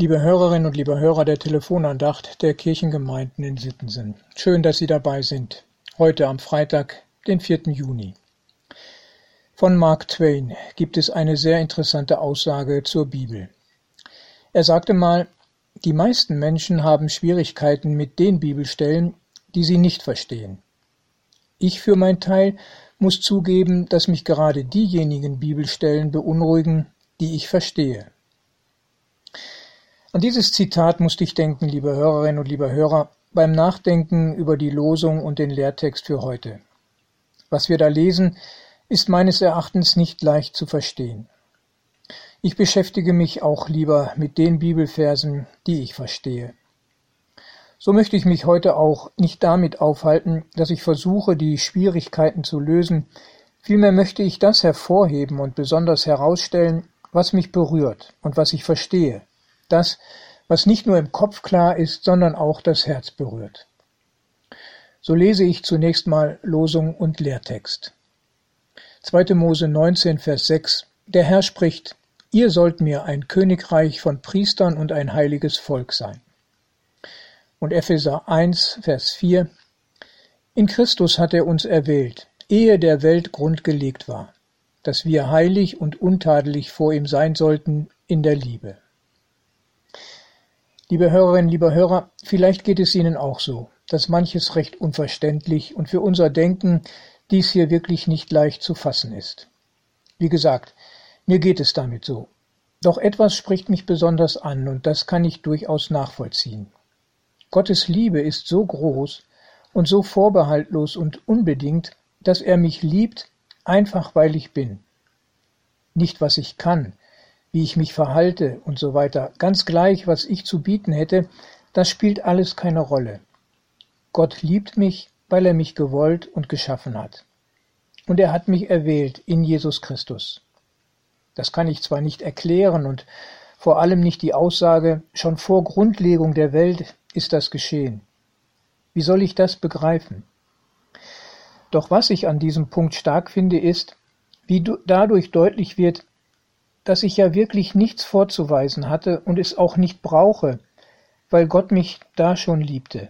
Liebe Hörerinnen und liebe Hörer der Telefonandacht der Kirchengemeinden in Sittensen, schön, dass Sie dabei sind. Heute am Freitag, den 4. Juni. Von Mark Twain gibt es eine sehr interessante Aussage zur Bibel. Er sagte mal, die meisten Menschen haben Schwierigkeiten mit den Bibelstellen, die sie nicht verstehen. Ich für mein Teil muss zugeben, dass mich gerade diejenigen Bibelstellen beunruhigen, die ich verstehe. An dieses Zitat musste ich denken, liebe Hörerinnen und liebe Hörer, beim Nachdenken über die Losung und den Lehrtext für heute. Was wir da lesen, ist meines Erachtens nicht leicht zu verstehen. Ich beschäftige mich auch lieber mit den Bibelversen, die ich verstehe. So möchte ich mich heute auch nicht damit aufhalten, dass ich versuche, die Schwierigkeiten zu lösen, vielmehr möchte ich das hervorheben und besonders herausstellen, was mich berührt und was ich verstehe, das, was nicht nur im Kopf klar ist, sondern auch das Herz berührt. So lese ich zunächst mal Losung und Lehrtext. 2. Mose 19, Vers 6 Der Herr spricht, Ihr sollt mir ein Königreich von Priestern und ein heiliges Volk sein. Und Epheser 1, Vers 4 In Christus hat er uns erwählt, ehe der Welt Grund gelegt war, dass wir heilig und untadelig vor ihm sein sollten in der Liebe. Liebe Hörerinnen, liebe Hörer, vielleicht geht es Ihnen auch so, dass manches recht unverständlich und für unser Denken dies hier wirklich nicht leicht zu fassen ist. Wie gesagt, mir geht es damit so. Doch etwas spricht mich besonders an, und das kann ich durchaus nachvollziehen. Gottes Liebe ist so groß und so vorbehaltlos und unbedingt, dass er mich liebt, einfach weil ich bin. Nicht was ich kann, wie ich mich verhalte und so weiter, ganz gleich, was ich zu bieten hätte, das spielt alles keine Rolle. Gott liebt mich, weil er mich gewollt und geschaffen hat. Und er hat mich erwählt in Jesus Christus. Das kann ich zwar nicht erklären und vor allem nicht die Aussage, schon vor Grundlegung der Welt ist das geschehen. Wie soll ich das begreifen? Doch was ich an diesem Punkt stark finde, ist, wie dadurch deutlich wird, dass ich ja wirklich nichts vorzuweisen hatte und es auch nicht brauche, weil Gott mich da schon liebte.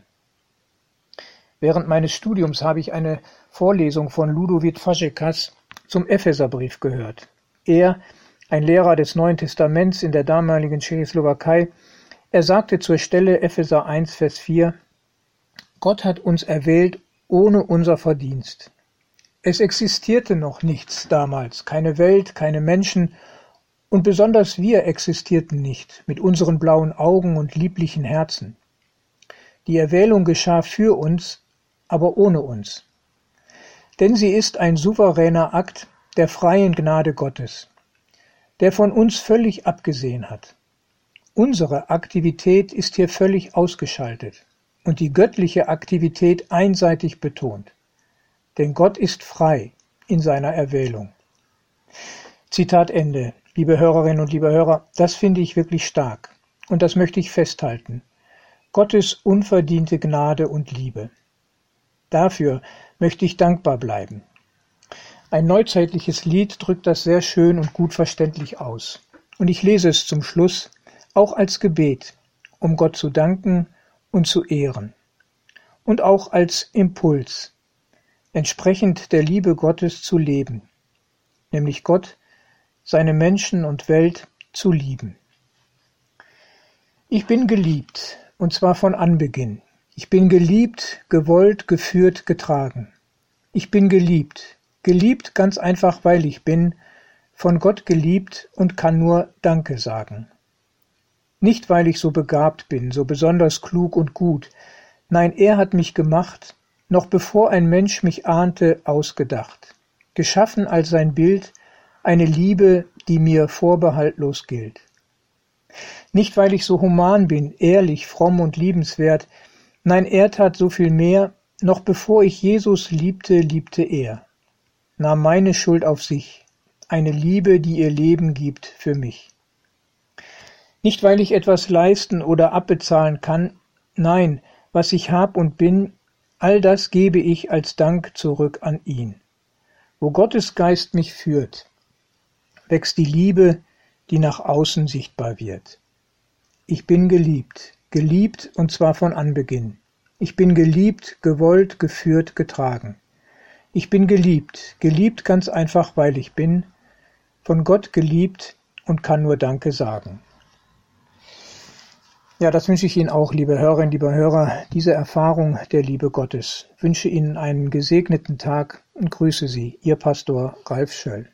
Während meines Studiums habe ich eine Vorlesung von Ludovic Fazekas zum Epheserbrief gehört. Er, ein Lehrer des Neuen Testaments in der damaligen Tschechoslowakei, er sagte zur Stelle Epheser 1, Vers 4, Gott hat uns erwählt ohne unser Verdienst. Es existierte noch nichts damals, keine Welt, keine Menschen, und besonders wir existierten nicht mit unseren blauen Augen und lieblichen Herzen. Die Erwählung geschah für uns, aber ohne uns. Denn sie ist ein souveräner Akt der freien Gnade Gottes, der von uns völlig abgesehen hat. Unsere Aktivität ist hier völlig ausgeschaltet und die göttliche Aktivität einseitig betont. Denn Gott ist frei in seiner Erwählung. Zitat Ende. Liebe Hörerinnen und liebe Hörer, das finde ich wirklich stark und das möchte ich festhalten. Gottes unverdiente Gnade und Liebe. Dafür möchte ich dankbar bleiben. Ein neuzeitliches Lied drückt das sehr schön und gut verständlich aus. Und ich lese es zum Schluss auch als Gebet, um Gott zu danken und zu ehren. Und auch als Impuls, entsprechend der Liebe Gottes zu leben, nämlich Gott, seine Menschen und Welt zu lieben. Ich bin geliebt, und zwar von Anbeginn. Ich bin geliebt, gewollt, geführt, getragen. Ich bin geliebt, geliebt ganz einfach, weil ich bin, von Gott geliebt und kann nur Danke sagen. Nicht, weil ich so begabt bin, so besonders klug und gut, nein, er hat mich gemacht, noch bevor ein Mensch mich ahnte, ausgedacht, geschaffen als sein Bild, eine Liebe, die mir vorbehaltlos gilt. Nicht, weil ich so human bin, ehrlich, fromm und liebenswert, Nein, er tat so viel mehr, noch bevor ich Jesus liebte, liebte er, nahm meine Schuld auf sich, eine Liebe, die ihr Leben gibt für mich. Nicht weil ich etwas leisten oder abbezahlen kann, nein, was ich hab und bin, all das gebe ich als Dank zurück an ihn. Wo Gottes Geist mich führt, wächst die Liebe, die nach außen sichtbar wird. ich bin geliebt, geliebt und zwar von Anbeginn. Ich bin geliebt, gewollt, geführt, getragen. Ich bin geliebt, geliebt ganz einfach, weil ich bin, von Gott geliebt und kann nur Danke sagen. Ja, das wünsche ich Ihnen auch, liebe Hörerinnen, liebe Hörer, diese Erfahrung der Liebe Gottes. Wünsche Ihnen einen gesegneten Tag und grüße Sie, Ihr Pastor Ralf Schöll.